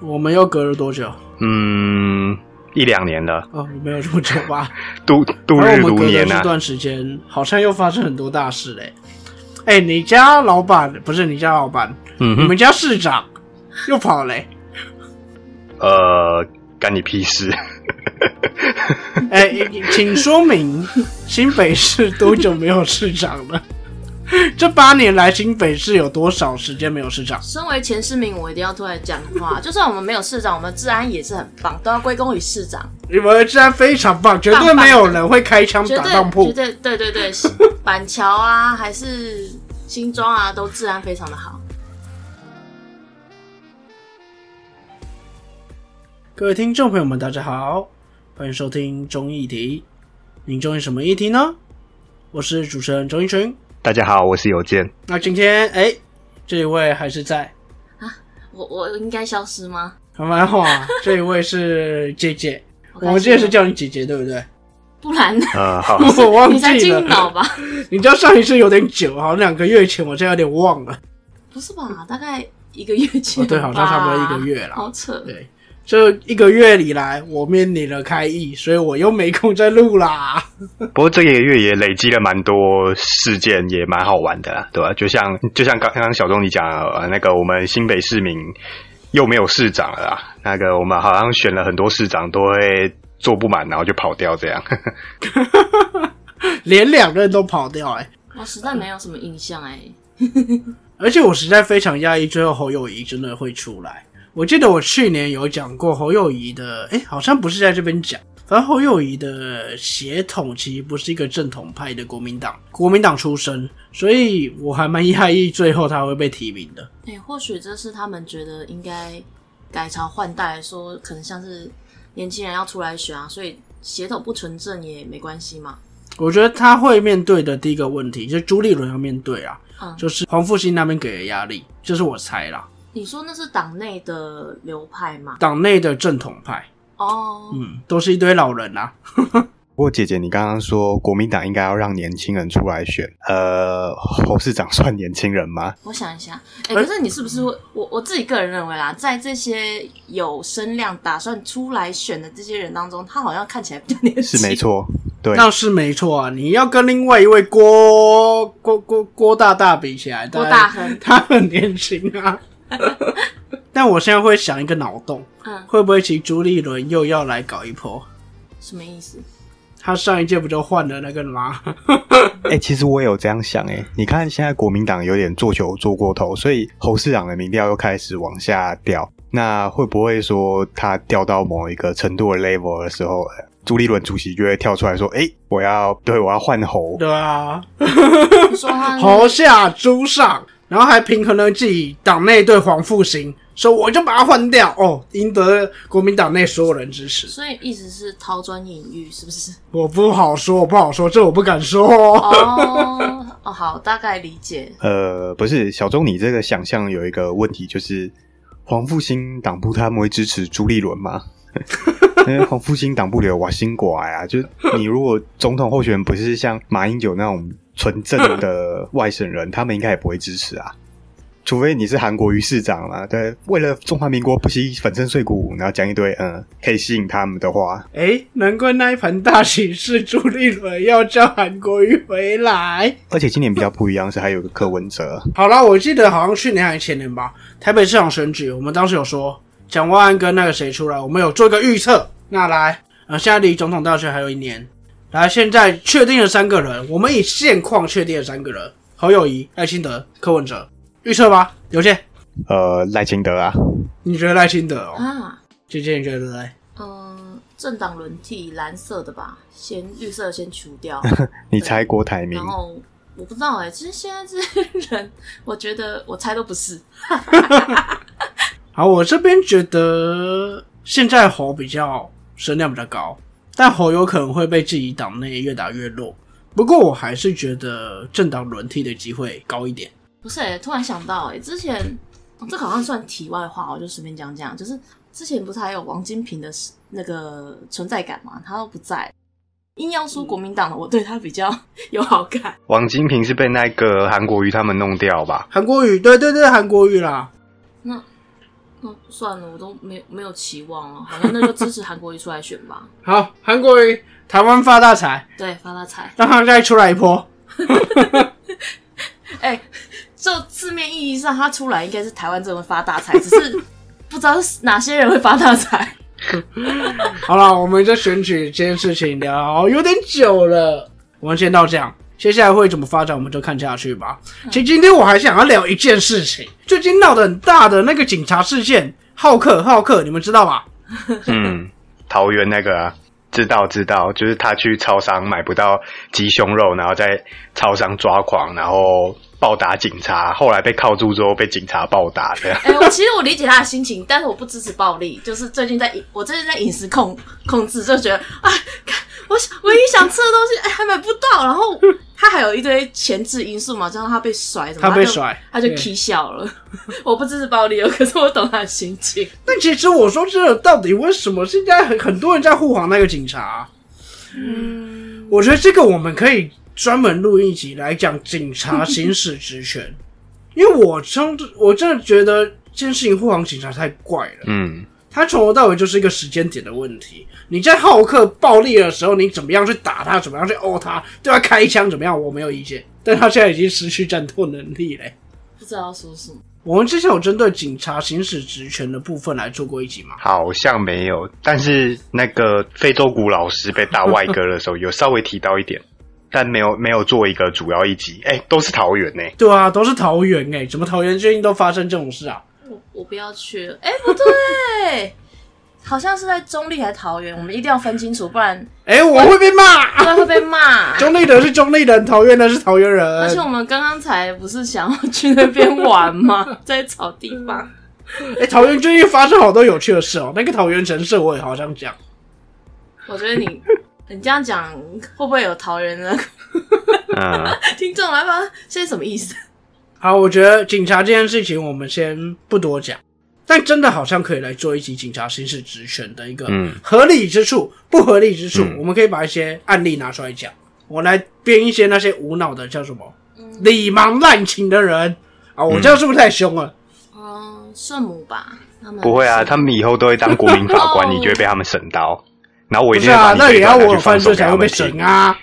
我们又隔了多久？嗯，一两年了，哦，没有这么久吧？度度日如年啊。这段时间，好像又发生很多大事嘞。哎、你家老板不是你家老板，嗯，你们家市长又跑嘞、呃，干你屁事？哎、请说明新北市多久没有市长了？这八年来，新北市有多少时间没有市长？身为前市民，我一定要出来讲话。就算我们没有市长，我们治安也是很棒，都要归功于市长。你们的治安非常棒，绝对没有人会开枪打当铺。对对对对，板桥啊，还是新庄啊，都治安非常的好。各位听众朋友们，大家好，欢迎收听中议题。您中意什么议题呢？我是主持人钟一群。大家好，我是有健。那今天哎、这一位还是在啊，我我应该消失吗？还蛮好啊。这一位是姐姐，我开心我记得是叫你姐姐，对不对？不然呢？啊，好，我忘你才记了，金脑吧？你知道上一次有点久，好像两个月前，我现在有点忘了。不是吧？大概一个月前、哦对好像差不多一个月了好扯。对，这一个月以来，我面临了开议，所以我又没空再录啦。不过这个月也累积了蛮多事件，也蛮好玩的啦，对吧？就像就像刚刚刚小钟你讲的，呃那个我们新北市民又没有市长了啦，那个我们好像选了很多市长都会做不满，然后就跑掉这样。连两个人都跑掉哎、我实在没有什么印象哎、而且我实在非常讶异，最后侯友谊真的会出来。我记得我去年有讲过侯友谊的，哎、好像不是在这边讲。反正侯友谊的血统其实不是一个正统派的国民党，国民党出身，所以我还蛮讶异最后他会被提名的。哎、或许这是他们觉得应该改朝换代，说可能像是年轻人要出来选啊，所以血统不纯正也没关系嘛。我觉得他会面对的第一个问题，就是朱立伦要面对啊，嗯就是黄复兴那边给的压力，这是我猜啦。你说那是党内的流派吗？党内的正统派，哦，嗯，都是一堆老人啊。不过姐姐，你刚刚说国民党应该要让年轻人出来选，呃，侯市长算年轻人吗？我想一下，哎、可是你是不是会？我我自己个人认为啦，在这些有声量打算出来选的这些人当中，他好像看起来比较年轻。是没。错，对，那是没错啊，你要跟另外一位郭郭郭郭大大比起来，郭大亨 他很年轻啊。但我现在会想一个脑洞，嗯，会不会其实朱立伦又要来搞一波？什么意思？他上一届不就换了那个吗？哎、其实我也有这样想哎、你看现在国民党有点做球做过头，所以侯市长的民调又开始往下掉。那会不会说他掉到某一个程度的 level 的时候，呃朱立伦主席就会跳出来说：“哎、我要对我要换侯。对啊，说他 侯下朱上，然后还平衡了自己党内对黄复兴，说我就把他换掉哦，赢得国民党内所有人支持。所以意思是抛砖引玉，是不是？我不好说，我不好说，这我不敢说哦。哦 哦，好，大概理解。呃，不是小钟，你这个想象有一个问题，就是黄复兴党部他们会支持朱立伦吗？因为黄复兴党部里有瓦辛寡呀，就你如果总统候选人不是像马英九那种纯正的外省人，他们应该也不会支持啊。除非你是韩国瑜市长嘛，对，为了中华民国不惜粉身碎骨，然后讲一堆嗯可以吸引他们的话，哎，难怪那一盘大喜事朱立伦要叫韩国瑜回来。而且今年比较不一样是还有个柯文哲，好啦，我记得好像去年还是前年吧，台北市长选举，我们当时有说蒋万安跟那个谁出来，我们有做一个预测。那来，呃，现在离总统大选还有一年，来，现在确定了三个人，我们以现况确定了三个人：侯友谊、赖清德、柯文哲。预测吧，有健，呃赖清德啊，你觉得赖清德哦？啊，姐姐，你觉得嘞？嗯，政党轮替，蓝色的吧，先绿色先除掉，你猜郭台铭然？后我不知道哎、其实现在这些人，我觉得我猜都不是。好，我这边觉得现在侯比较声量比较高，但侯有可能会被自己党内越打越弱。不过我还是觉得政党轮替的机会高一点。不是哎、突然想到哎、之前、哦这好像算题外话，我就随便讲讲，就是之前不是还有王金平的那个存在感嘛，他都不在。硬要说国民党的，我对他比较 有好感。王金平是被那个韩国瑜他们弄掉吧？韩国瑜，对对对，韩国瑜啦。那那算了，我都没没有期望了，好像那就支持韩国瑜出来选吧。好，韩国瑜台湾发大财，对，发大财。让他再出来一波。哎、就字面意义上，他出来应该是台湾真的会发大财，只是不知道是哪些人会发大财。好了，我们这选举这件事情聊有点久了，我们先到这样。接下来会怎么发展，我们就看下去吧。其实今天我还想要聊一件事情，最近闹得很大的那个警察事件，浩克，浩克，你们知道吧？嗯，桃园那个啊，知道知道，就是他去超商买不到鸡胸肉，然后在超商抓狂，然后暴打警察，后来被铐住之后被警察暴打的。哎、我其实我理解他的心情，但是我不支持暴力。就是最近在饮，我最近在饮食控控制，就觉得啊，看我想唯一想吃的东西，哎、还买不到，然后他还有一堆前置因素嘛，加上他被甩什么，他被甩他就踢笑了。我不支持暴力哦，可是我懂他的心情。但其实我说真的，到底为什么现在很很多人在护航那个警察？嗯，我觉得这个我们可以专门录一集来讲警察行使职权，因为我真我真的觉得这件事情护航警察太怪了。嗯，他从头到尾就是一个时间点的问题。你在浩克暴力的时候，你怎么样去打他，怎么样去殴他，对他开枪怎么样，我没有意见。但他现在已经失去战斗能力嘞。不知道说什么。我们之前有针对警察行使职权的部分来做过一集吗？好像没有，但是那个非洲鼓老师被大外哥的时候，有稍微提到一点，但没有没有做一个主要一集。哎、都是桃园呢、对啊，都是桃园哎、怎么桃园最近都发生这种事啊？我我不要去了。哎、不对，好像是在中立还是桃园，我们一定要分清楚，不然哎、我会被骂。不然会被骂。中立的是中立人，桃园的是桃园人而且。我们刚刚才不是想要去那边玩吗？在草地方。哎、桃园最近发生好多有趣的事哦。那个桃园城市我也好想讲。我觉得你你这样讲会不会有桃园的嗯，听众来吧？现在什么意思？好，我觉得警察这件事情我们先不多讲，但真的好像可以来做一集警察刑事职权的一个嗯合理之处、不合理之处，嗯我们可以把一些案例拿出来讲。我来编一些那些无脑的叫什么礼盲滥情的人啊，我这样是不是太凶了？嗯，圣母吧，他们不会啊，他们以后都会当国民法官，哦 你就会被他们审到。然后我一不是啊，定会把你那也要我有犯罪才会被审。啊。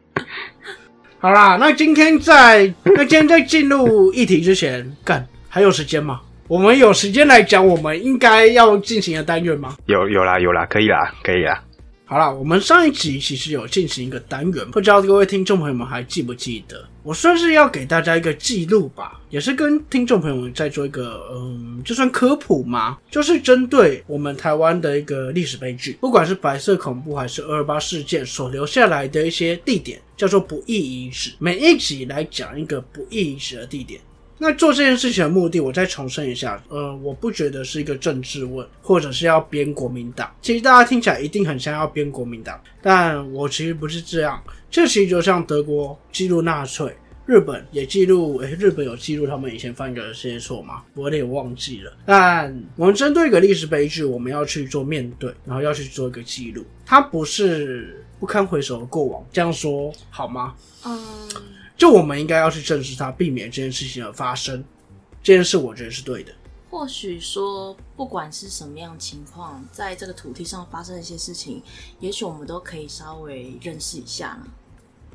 好啦，那今天在那今天在进入议题之前，干还有时间吗？我们有时间来讲我们应该要进行的单元吗？有有啦有啦，可以啦可以啦。好啦，我们上一集其实有进行一个单元，不知道各位听众朋友们还记不记得？我算是要给大家一个记录吧，也是跟听众朋友们在做一个嗯，就算科普嘛，就是针对我们台湾的一个历史悲剧，不管是白色恐怖还是二二八事件所留下来的一些地点，叫做不义遗址。每一集来讲一个不义遗址的地点。那做这件事情的目的，我再重申一下，呃，我不觉得是一个政治问，或者是要编国民党。其实大家听起来一定很像要编国民党，但我其实不是这样。这其实就像德国记录纳粹，日本也记录，诶、日本有记录他们以前犯过的这些错吗？我有点忘记了。但我们针对一个历史悲剧，我们要去做面对，然后要去做一个记录，它不是不堪回首的过往，这样说好吗？嗯，就我们应该要去正视它，避免这件事情的发生。这件事我觉得是对的。或许说，不管是什么样情况，在这个土地上发生的一些事情，也许我们都可以稍微认识一下呢。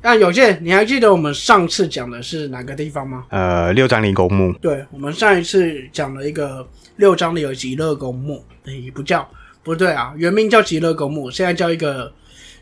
那有健，你还记得我们上次讲的是哪个地方吗？呃，六张犁公墓，对，我们上一次讲了一个六张里有极乐公墓，诶、不叫不对啊，原名叫极乐公墓，现在叫一个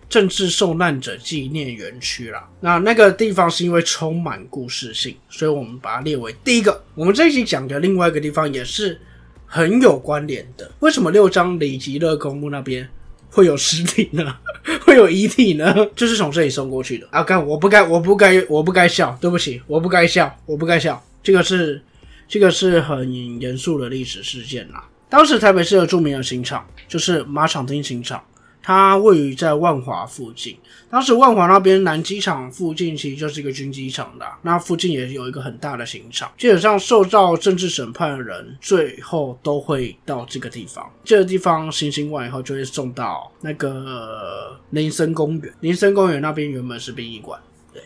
政治受难者纪念园区啦。那那个地方是因为充满故事性，所以我们把它列为第一个。我们这一集讲的另外一个地方也是很有关联的。为什么六张里极乐公墓那边会有尸体呢？会有遗体呢？就是从这里送过去的啊！干，我不该，我不该，我不该笑，对不起，我不该笑，我不该笑。这个是这个是很严肃的历史事件啦。当时台北市有著名的刑场，就是马场町刑场，它位于在万华附近。当时万华那边南机场附近其实就是一个军机场的、那附近也有一个很大的刑场。基本上受到政治审判的人，最后都会到这个地方。这个地方行刑完以后，就会送到那个林森公园。林森公园那边原本是殡仪馆，对。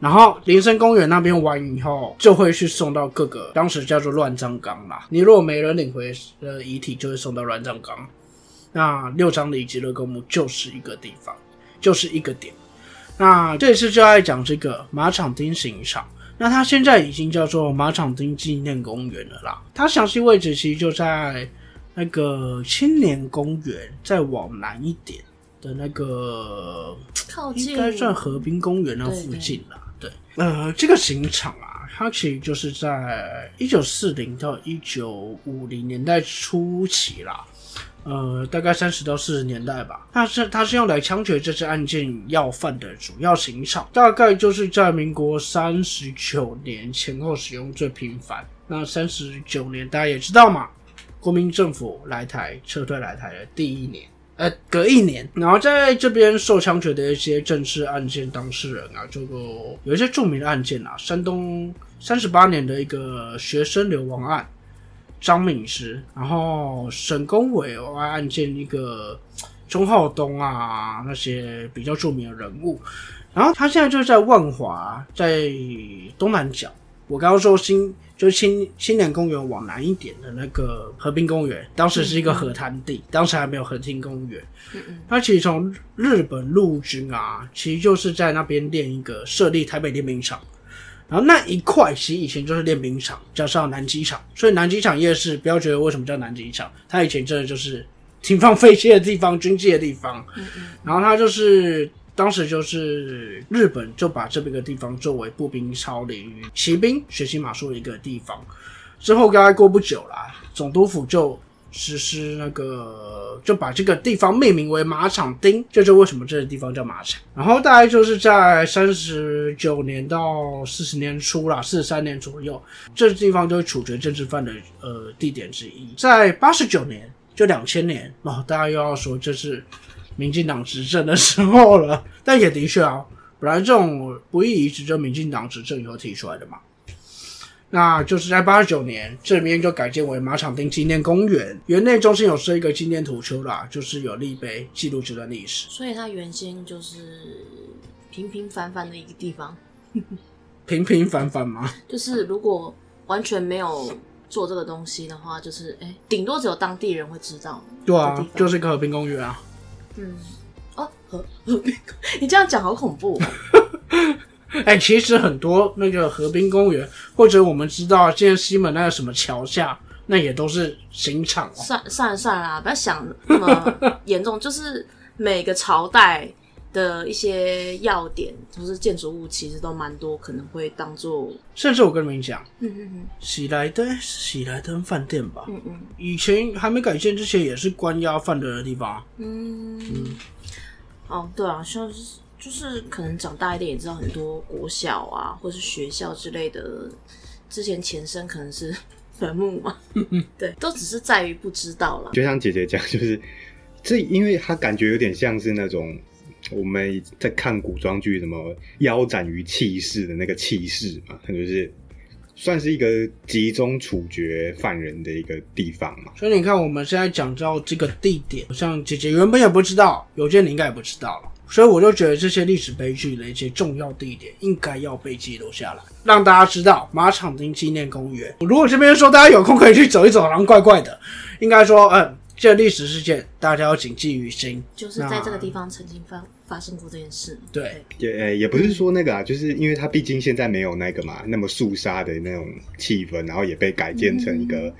然后林森公园那边完以后，就会去送到各个当时叫做乱葬岗啦。你如果没人领回的遗体，就会送到乱葬岗。那六张里极乐公墓就是一个地方，就是一个点。那这次就爱讲这个马场町刑场。那它现在已经叫做马场町纪念公园了啦。它详细位置其实就在那个青年公园再往南一点的那个，靠近应该算河滨公园那附近啦。对，呃，这个刑场啊，它其实就是在一九四零到一九五零年代初期啦。呃，大概三十到四十年代吧。它是它是用来枪决这次案件要犯的主要刑场，大概就是在民国三十九年前后使用最频繁。那三十九年大家也知道嘛，国民政府来台撤退来台的第一年，呃，隔一年，然后在这边受枪决的一些政治案件当事人啊，这个有一些著名的案件啊，山东三十八年的一个学生流亡案。张敏师，然后沈公委外案件一个钟浩东啊，那些比较著名的人物，然后他现在就在万华，在东南角。我刚刚说新就是青青年公园往南一点的那个河滨公园，当时是一个河滩地，当时还没有河滨公园。他其实从日本陆军啊，其实就是在那边练一个设立台北练兵场。然后那一块其实以前就是练兵场，加上南机场，所以南机场夜市不要觉得为什么叫南机场，它以前真的就是停放废弃的地方、军机的地方。嗯嗯，然后它就是当时就是日本就把这边的地方作为步兵操练与骑兵学习马术的一个地方。之后大概过不久啦，总督府就实施那个，就把这个地方命名为马场町，这就为什么这个地方叫马场。然后大概就是在三十九年到四十年初啦，四十三年左右，这地方就是处决政治犯的呃地点之一。在八十九年，就两千年哦，大家又要说这是民进党执政的时候了，但也的确啊，本来这种不义遗址就民进党执政以后提出来的嘛。那就是在八十九年，这边就改建为马场町纪念公园，园内中心有设一个纪念土丘啦，就是有立碑记录这段历史。所以它原先就是平平凡凡的一个地方，平平凡凡吗？就是如果完全没有做这个东西的话，就是哎，顶多只有当地人会知道。对啊就是一个和平公园啊。嗯，哦，和和平，你这样讲好恐怖、哦。哎、其实很多那个河滨公园，或者我们知道现在西门那个什么桥下，那也都是刑场哦。算算了算了啦，不要想那么 严重。就是每个朝代的一些要点，就是建筑物，其实都蛮多，可能会当做甚至我跟你们讲，嗯嗯喜来登喜来登饭店吧，嗯嗯以前还没改建之前也是关押犯人的地方啊。嗯嗯。哦，对啊，像是就是可能长大一点也知道很多国小啊，或是学校之类的，之前前身可能是坟墓嘛。对，都只是在于不知道了。就像姐姐讲，就是这，因为她感觉有点像是那种我们在看古装剧什么腰斩于气势的那个气势嘛，它就是算是一个集中处决犯人的一个地方嘛。所以你看，我们现在讲到这个地点，像姐姐原本也不知道，有件你应该也不知道了。所以我就觉得这些历史悲剧的一些重要地点应该要被记录下来，让大家知道马场町纪念公园。如果这边说大家有空可以去走一走，好像怪怪的，应该说，嗯，这个历史事件大家要谨记于心。就是在这个地方曾经发发生过这件事。对也呃也不是说那个啊，就是因为它毕竟现在没有那个嘛，那么肃杀的那种气氛，然后也被改建成一个、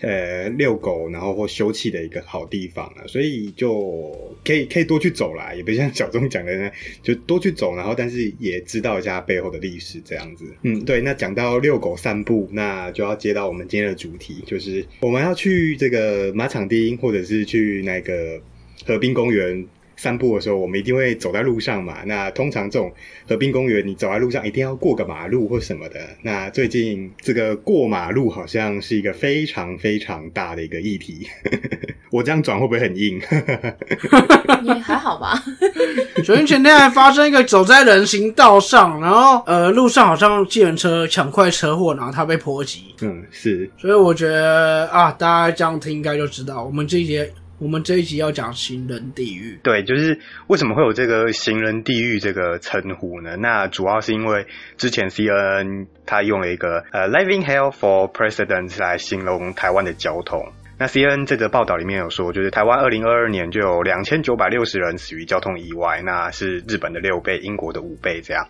呃遛狗然后或休憩的一个好地方啊，所以就可以可以多去走啦，也不像小钟讲的呢，就多去走，然后但是也知道一下背后的历史这样子。嗯，对。那讲到遛狗散步，那就要接到我们今天的主题，就是我们要去这个马场町或者是去那个河滨公园散步的时候，我们一定会走在路上嘛。那通常这种河滨公园，你走在路上一定要过个马路或什么的。那最近这个过马路好像是一个非常非常大的一个议题。我这样转会不会很硬？也还好吧。昨天前天还发生一个走在人行道上，然后呃路上好像计程车抢快车祸，然后他被波及。嗯，是所以我觉得啊，大家这样听应该就知道，我们这一节我们这一集要讲行人地狱。对，就是为什么会有这个“行人地狱”这个称呼呢？那主要是因为之前 CNN 他用了一个呃 “living hell for presidents” 来形容台湾的交通。那 C N 这个报道里面有说，就是台湾二零二二年就有两千九百六十人死于交通意外，那是日本的六倍，英国的五倍这样。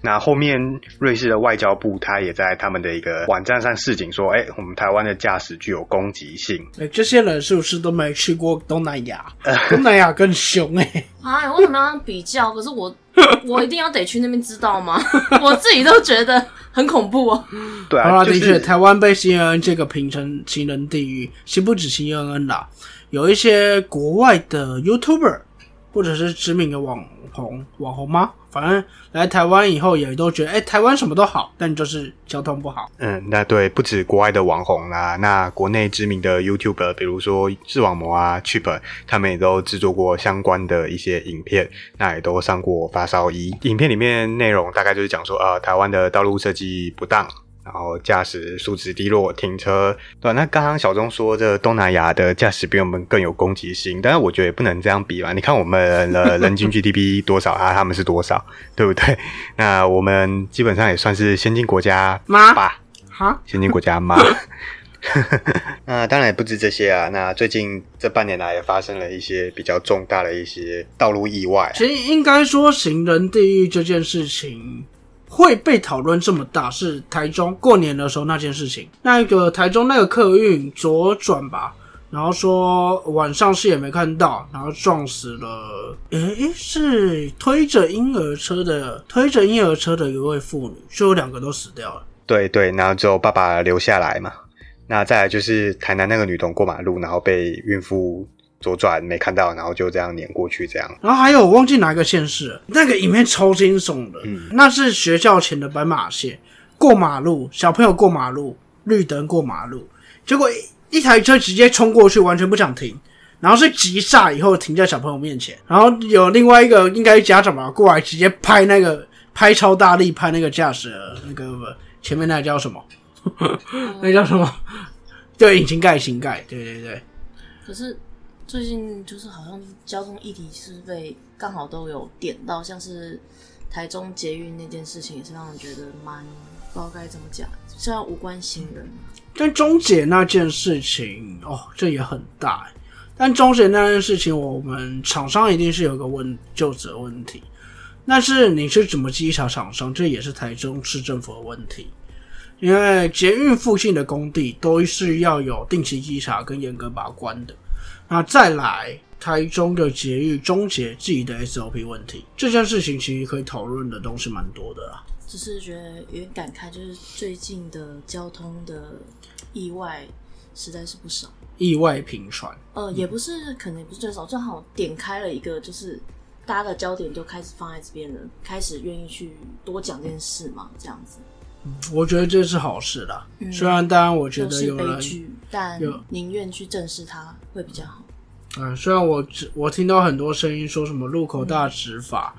那后面瑞士的外交部他也在他们的一个网站上示警说，哎，我们台湾的驾驶具有攻击性。哎，这些人是不是都没去过东南亚？东南亚更凶哎！哎，为什么要比较？可是我 我一定要得去那边知道吗？我自己都觉得。很恐怖哦！对啊，的确，台湾被 CNN 这个评成情人地狱，其实不止 CNN 啦，有一些国外的 YouTuber 或者是知名的网红，网红吗？反正来台湾以后也都觉得，哎，台湾什么都好，但就是交通不好。嗯，那对，不止国外的网红啦，那国内知名的 YouTuber，比如说视网膜啊、Chip，他们也都制作过相关的一些影片，那也都上过发烧衣。影片里面内容大概就是讲说，呃，台湾的道路设计不当。然后驾驶素质低落，停车对那刚刚小钟说，这东南亚的驾驶比我们更有攻击性，但是我觉得也不能这样比吧。你看我们的人均 GDP 多少啊？他们是多少，对不对？那我们基本上也算是先进国家吗？吧？哈，先进国家吗？那当然也不止这些啊。那最近这半年来也发生了一些比较重大的一些道路意外。其实应该说，行人地狱这件事情。会被讨论这么大，是台中过年的时候那件事情。那个台中那个客运左转吧，然后说晚上视野没看到，然后撞死了。诶，是推着婴儿车的，推着婴儿车的一位妇女，就有两个都死掉了。对对，然后只有爸爸留下来嘛。那再来就是台南那个女童过马路，然后被孕妇。左转没看到，然后就这样碾过去，这样。然后还有我忘记哪个县市，那个影片超惊悚的。嗯，那是学校前的斑马线，过马路，小朋友过马路，绿灯过马路，结果一台车直接冲过去，完全不想停，然后是急刹以后停在小朋友面前，然后有另外一个应该家长吧过来直接拍那个拍超大力拍那个驾驶那个前面那个叫什么？那叫什么？对，引擎盖，引擎盖，对对对。可是。最近就是好像交通议题是被刚好都有点到，像是台中捷运那件事情，也是让人觉得蛮不知道该怎么讲，虽然无关行人。但中捷那件事情哦，这也很大。但中捷那件事情，我们厂商一定是有个问就责问题。但是你是怎么稽查厂商，这也是台中市政府的问题。因为捷运附近的工地都是要有定期稽查跟严格把关的。那再来台中的捷运终结自己的 SOP 问题，这件事情其实可以讨论的东西蛮多的啦。只是觉得有点感慨，就是最近的交通的意外实在是不少，意外频传。呃，也不是，可能也不是最少，正好点开了一个，就是大家的焦点就开始放在这边了，开始愿意去多讲这件事嘛，这样子。我觉得这是好事啦。虽然当然，我觉得有人，但宁愿去正视它会比较好。嗯，虽然我我听到很多声音说什么路口大执法，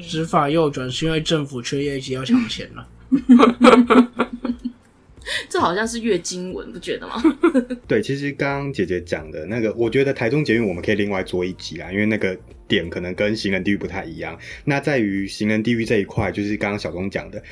执法右转是因为政府缺业绩要抢钱了。这好像是月经文，不觉得吗？对，其实刚刚姐姐讲的那个，我觉得台中捷运我们可以另外做一集啦，因为那个点可能跟行人地狱不太一样。那在于行人地狱这一块，就是刚刚小钟讲的。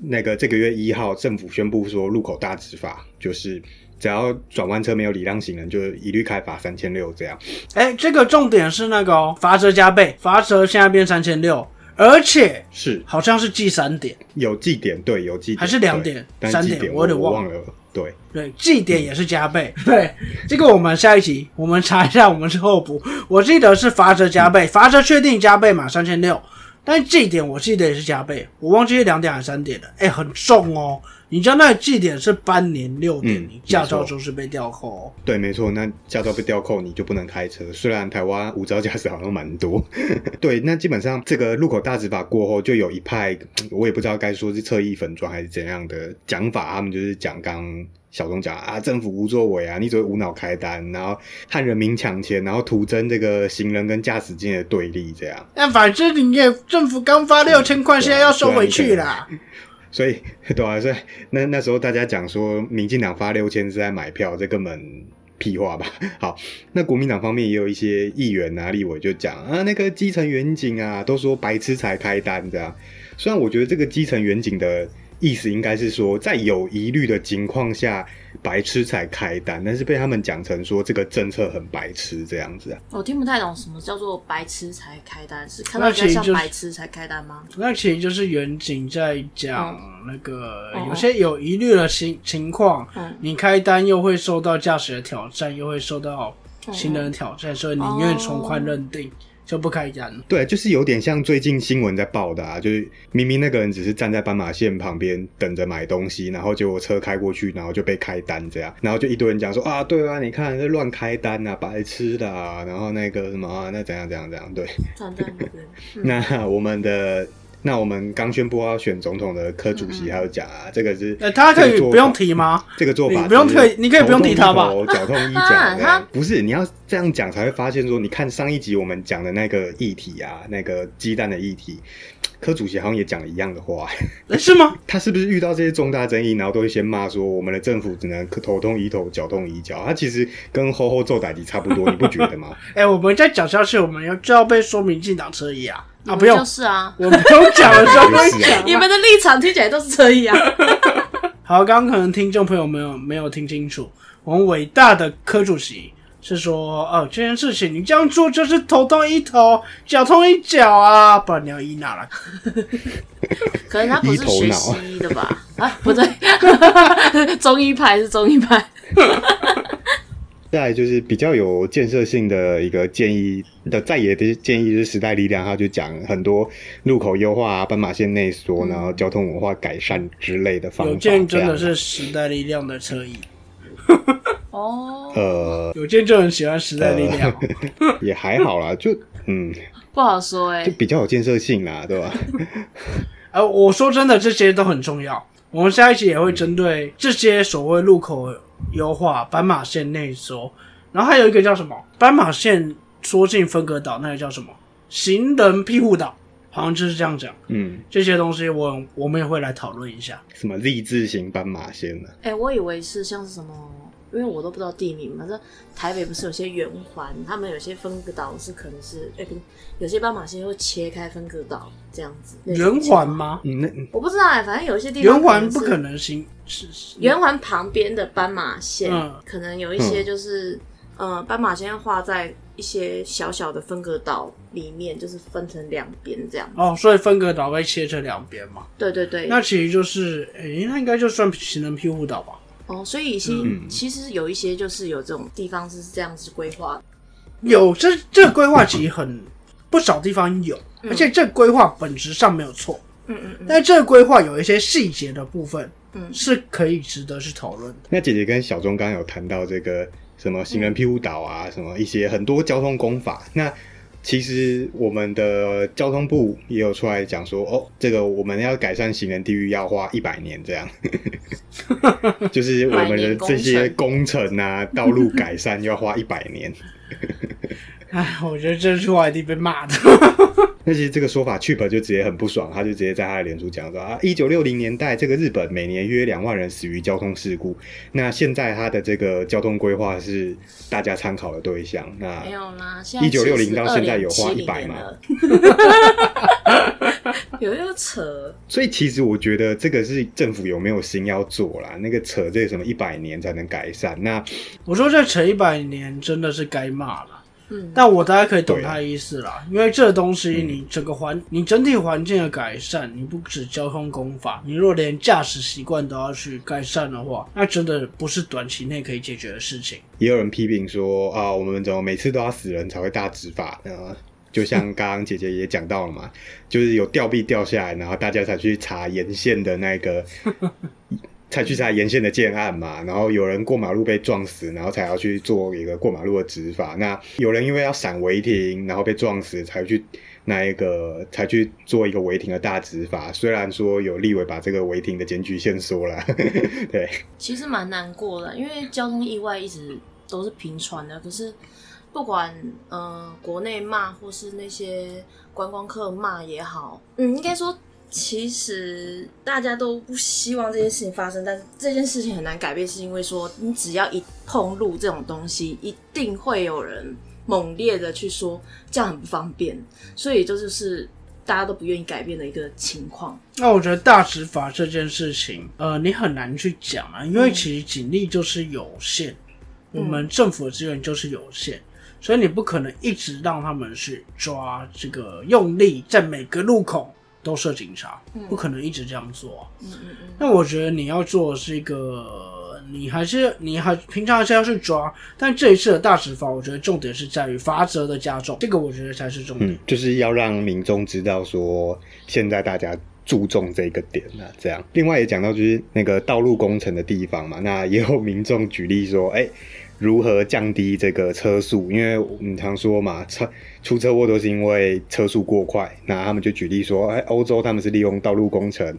那个这个月一号，政府宣布说路口大执法，就是只要转弯车没有礼让行人，就一律开罚三千六这样。哎，这个重点是那个哦，罚则加倍，罚则现在变三千六，而且是好像是记三点，有记点对，有记还是两点，三点我有点忘了。对对，记点也是加倍。对，这个我们下一集我们查一下，我们是后补。我记得是罚则加倍，罚则确定加倍嘛，三千六。但是这一点我记得也是加倍，我忘记是两点还是三点了。哎，很重哦！你知道那个记点是半年六点，你驾照就是被吊扣。对，没错，那驾照被吊扣，你就不能开车。虽然台湾无照驾驶好像蛮多。对，那基本上这个路口大执法过后，就有一派，我也不知道该说是侧翼粉装还是怎样的讲法，他们就是讲刚。小钟讲啊，政府无作为啊，你只会无脑开单，然后和人民抢钱，然后徒增这个行人跟驾驶间的对立，这样。那反正你也政府刚发六千块，现在要收回去了。所以对啊，所以那那时候大家讲说，民进党发六千是在买票，这根本屁话吧。好，那国民党方面也有一些议员啊、立委就讲啊，那个基层远景啊，都说白痴才开单这样。虽然我觉得这个基层远景的意思应该是说，在有疑虑的情况下，白痴才开单，但是被他们讲成说这个政策很白痴这样子啊。我听不太懂什么叫做白痴才开单，是看到像白痴才开单吗？那其实就是远景在讲那个嗯有些有疑虑的情情况，嗯。你开单又会受到驾驶的挑战，又会受到行人的挑战，所以宁愿从宽认定就不开单。对，就是有点像最近新闻在报的啊，就是明明那个人只是站在斑马线旁边等着买东西，然后结果车开过去，然后就被开单这样，然后就一堆人讲说啊，对啊，你看这乱开单啊，白痴的啊，然后那个什么啊，那怎样怎样怎样，对。那我们的那我们刚宣布要选总统的柯主席还有讲啊，这个是呃，他可以不用提吗？这个做法你不用可以你可以不用提他吧脚痛医脚不是你要这样讲才会发现说，你看上一集我们讲的那个议题啊，那个鸡蛋的议题，柯主席好像也讲了一样的话。呃是吗？他是不是遇到这些重大争议，然后都会先骂说我们的政府只能头痛医头，脚痛医脚？他其实跟吼吼揍歹敌差不多，你不觉得吗？哎、我们再讲下去，我们要就要被说民进党车衣啊！啊，不用就，是啊，我不用讲的时候会是啊讲啊。你们的立场听起来都是这样。好，刚刚可能听众朋友没有没有听清楚，我们伟大的柯主席是说，哦，这件事情你这样做就是头痛一头，脚痛一脚啊，不然你要医哪来？可能他不是学西医的吧？啊，不对，中医派是中医派。再来就是比较有建设性的一个建议的在野的建议，就是时代力量，他就讲很多路口优化啊、斑马线内缩，然后交通文化改善之类的方法。有建真的是时代力量的车衣，哦，呃，有件就很喜欢时代力量。也还好啦，就嗯，不好说哎、就比较有建设性啦，对吧？呃，我说真的，这些都很重要。我们下一期也会针对这些所谓路口优化、斑马线内缩，然后还有一个叫什么斑马线缩进分隔岛，那个叫什么行人庇护岛，好像就是这样讲。嗯，这些东西我我们也会来讨论一下。什么立字型斑马线呢？哎、我以为是像是什么，因为我都不知道地名嘛。这台北不是有些圆环，他们有些分隔岛是可能是，哎、不是，有些斑马线会切开分隔岛这样子。圆环吗？嗯，那我不知道哎、反正有一些地方圆环不可能能行是圆环旁边的斑马线，嗯可能有一些就是，呃，斑马线画在一些小小的分隔岛里面，就是分成两边这样。哦，所以分隔岛被切成两边嘛。对对对，那其实就是，诶、那应该就算行人庇护岛吧？哦，所以其嗯其实有一些就是有这种地方是这样子规划的。有这这个规划其实很不少地方有，而且这规划本质上没有错，嗯嗯嗯，但这规划有一些细节的部分，嗯是可以值得去讨论的。那姐姐跟小钟刚刚有谈到这个什么行人庇护岛啊，什么一些很多交通工法。那其实我们的交通部也有出来讲说，哦，这个我们要改善行人地域要花一百年这样，就是我们的这些工程啊，道路改善要花一百年。哎，我觉得这出来一定被骂的。那其实这个说法，Chip 就直接很不爽，他就直接在他的脸书讲说啊，一九六零年代这个日本每年约两万人死于交通事故，那现在他的这个交通规划是大家参考的对象。那没有啦，现在1960到现在有花100 100吗了，有又扯，所以其实我觉得这个是政府有没有心要做啦，那个扯这什么一百年才能改善，那我说这扯一百年真的是该骂了。嗯，但我大概可以懂他的意思啦，因为这东西你整个环、你整体环境的改善，你不止交通工法，你若连驾驶习惯都要去改善的话，那真的不是短期内可以解决的事情。也有人批评说啊，我们怎么每次都要死人才会大执法？呢，就像刚刚姐姐也讲到了嘛，就是有吊臂掉下来，然后大家才去查沿线的那个，才去查沿线的建案嘛。然后有人过马路被撞死，然后才要去做一个过马路的执法。那有人因为要闪违停，然后被撞死，才去。那一个才去做一个违停的大执法，虽然说有立委把这个违停的检举线缩了，对，其实蛮难过的，因为交通意外一直都是频传的，可是不管呃国内骂或是那些观光客骂也好，嗯，应该说其实大家都不希望这件事情发生，但是这件事情很难改变，是因为说你只要一碰路这种东西，一定会有人猛烈的去说这样很不方便，所以这就是大家都不愿意改变的一个情况。那我觉得大执法这件事情，呃，你很难去讲啊，因为其实警力就是有限，我们政府的资源就是有限，所以你不可能一直让他们去抓这个用力在每个路口都是警察，不可能一直这样做啊、嗯嗯嗯，那我觉得你要做的是一个，你还是你还平常还是要去抓，但这一次的大执法，我觉得重点是在于罚则的加重，这个我觉得才是重点。嗯，就是要让民众知道说，现在大家注重这个点啊，这样。另外也讲到就是那个道路工程的地方嘛，那也有民众举例说，哎、如何降低这个车速？因为我们常说嘛，车出车祸都是因为车速过快。那他们就举例说，哎、欧洲他们是利用道路工程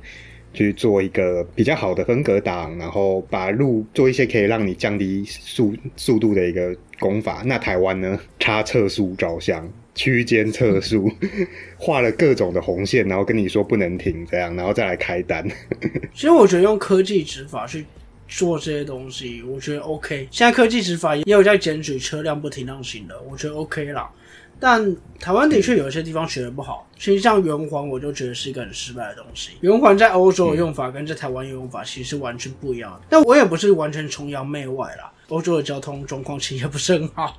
去做一个比较好的分隔档，然后把路做一些可以让你降低速速度的一个功法。那台湾呢，差测速照相。区间测速，画了各种的红线，然后跟你说不能停，这样，然后再来开单。其实我觉得用科技执法去做这些东西，我觉得 OK。现在科技执法也有在检举车辆不停让行的，我觉得 OK 啦。但台湾的确有一些地方学的不好，其实像圆环，我就觉得是一个很失败的东西。圆环在欧洲的用法跟在台湾用法其实是完全不一样的。但我也不是完全崇洋媚外啦，欧洲的交通状况其实也不是很好。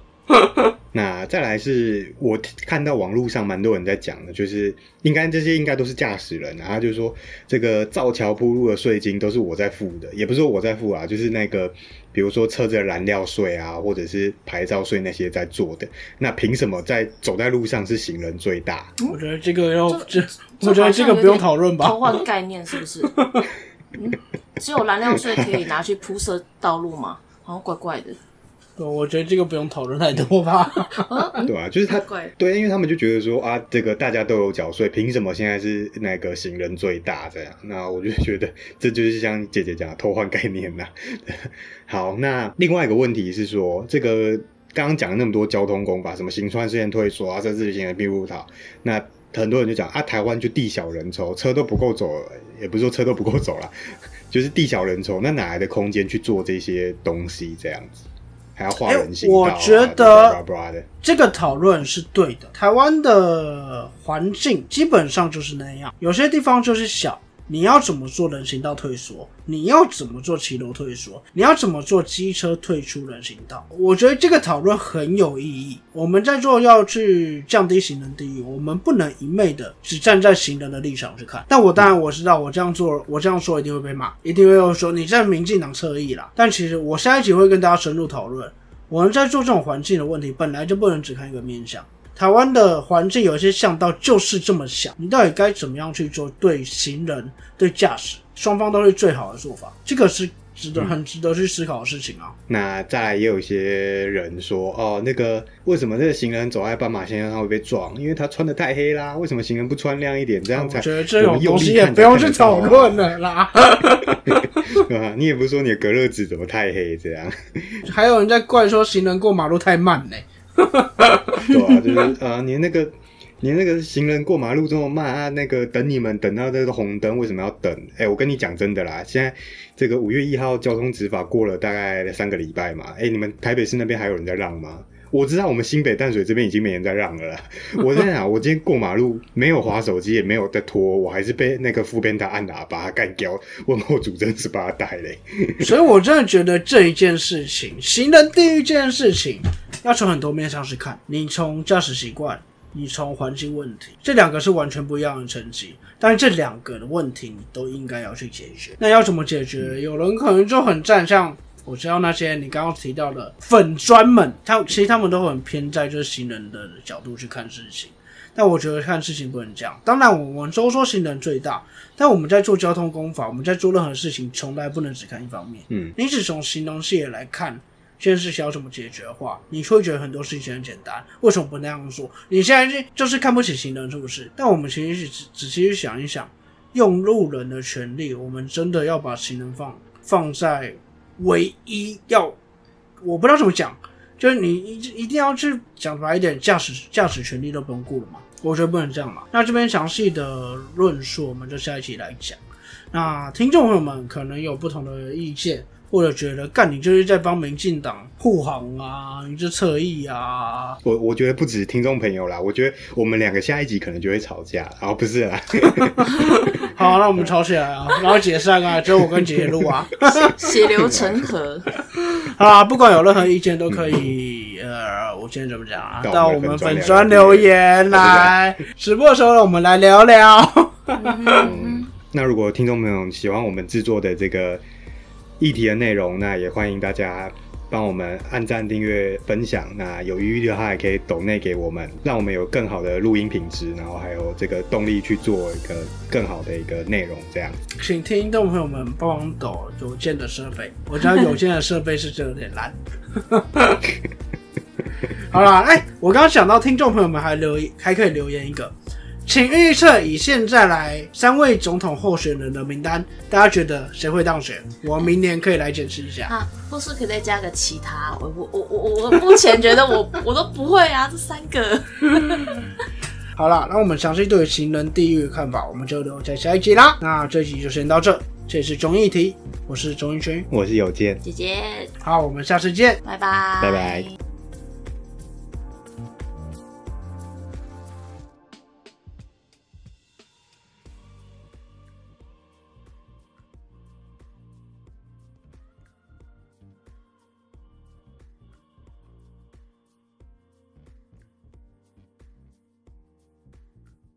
那再来是我看到网络上蛮多人在讲的，就是应该这些应该都是驾驶人啊，他就说这个造桥铺路的税金都是我在付的，也不是说我在付啊，就是那个比如说车子的燃料税啊，或者是牌照税那些在做的，那凭什么在走在路上是行人最大？我觉得这个要这，这我觉得这个不用讨论吧偷。换概念是不是？嗯，只有燃料税可以拿去铺设道路吗？好像怪怪的。我觉得这个不用讨论太多吧。嗯，对啊，就是他怪对，因为他们就觉得说啊，这个大家都有缴税，凭什么现在是那个行人最大这样？那我就觉得这就是像姐姐讲的偷换概念呐、好，那另外一个问题是说，这个刚刚讲了那么多交通工法，什么行穿线退缩啊，甚至行人庇护塔，那很多人就讲啊，台湾就地小人稠，车都不够走，也不是说车都不够走了，就是地小人稠，那哪来的空间去做这些东西这样子？还要画人行道、啊哎我觉得。这个讨论是对的。台湾的环境基本上就是那样，有些地方就是小。你要怎么做人行道退缩？你要怎么做骑楼退缩？你要怎么做机车退出人行道？我觉得这个讨论很有意义。我们在做要去降低行人地域，我们不能一昧的只站在行人的立场去看。但我当然我知道，我这样做，我这样说一定会被骂，一定会有说你在民进党侧翼啦。但其实我下一集会跟大家深入讨论。我们在做这种环境的问题，本来就不能只看一个面向。台湾的环境有一些巷道就是这么小，你到底该怎么样去做对行人、对驾驶双方都是最好的做法？这个是值得很值得去思考的事情啊。那再来也有一些人说，哦，那个为什么这个行人走在斑马线上他会被撞？因为他穿的太黑啦。为什么行人不穿亮一点？这样才我觉得这种东西也不用去讨论了啦。你也不是说你的隔热纸怎么太黑这样，还有人在怪说行人过马路太慢呢、对啊、就是呃，你那个你那个行人过马路这么慢啊，那个等你们等到这个红灯为什么要等？哎、我跟你讲真的啦，现在这个五月一号交通执法过了大概三个礼拜嘛，哎、你们台北市那边还有人在让吗？我知道我们新北淡水这边已经没人在让了啦。我在想，我今天过马路没有滑手机，也没有在拖，我还是被那个副边他按喇叭干掉，问候主真是把他带嘞。所以我真的觉得这一件事情，行人地狱这件事情，要从很多面上去看。你从驾驶习惯，你从环境问题，这两个是完全不一样的层级。但是这两个的问题，你都应该要去解决。那要怎么解决？有人可能就很站，像我知道那些你刚刚提到的粉砖们，他其实他们都很偏在就是行人的角度去看事情。但我觉得看事情不能这样。当然，我们都说行人最大，但我们在做交通工法，我们在做任何事情，从来不能只看一方面。嗯，你只从形容视野来看这件事情要怎么解决的话，你会觉得很多事情很简单。为什么不那样做？你现在是就是看不起行人，是不是？但我们其实是仔仔细去想一想，用路人的权利，我们真的要把行人放放在唯一要，我不知道怎么讲。就是你一一定要去讲白一点，驾驶驾驶权利都不用顾了嘛？我觉得不能这样嘛。那这边详细的论述，我们就下一期来讲。那听众朋友们可能有不同的意见，或者觉得干你就是在帮民进党护航啊，你就侧翼啊。我我觉得不止听众朋友啦，我觉得我们两个下一集可能就会吵架，然后不是啦。好，那我们吵起来啊，然后解散啊，只有我跟姐姐录啊。血流成河。啊，不管有任何意见都可以，呃，我今天怎么讲啊？到到我们粉专留留言来，直播的时候我们来聊聊。嗯那如果听众朋友喜欢我们制作的这个议题的内容，那也欢迎大家帮我们按赞、订阅、分享。那有余力的话，也可以抖内给我们，让我们有更好的录音品质，然后还有这个动力去做一个更好的一个内容。这样，请听众朋友们帮忙抖有线的设备，我知道有线的设备是真的有点烂。好啦，哎、我刚刚想到听众朋友们还留还可以留言一个，请预测以现在来三位总统候选人的名单，大家觉得谁会当选？我明年可以来检视一下。啊，或是可以再加个其他。我我我我我目前觉得我 我都不会啊，这三个。好了，那我们详细对行人地狱的看法，我们就留在下一集啦。那这一集就先到这，这里是综艺题，我是钟一轩，我是有健。姐姐，好，我们下次见。拜拜，拜拜。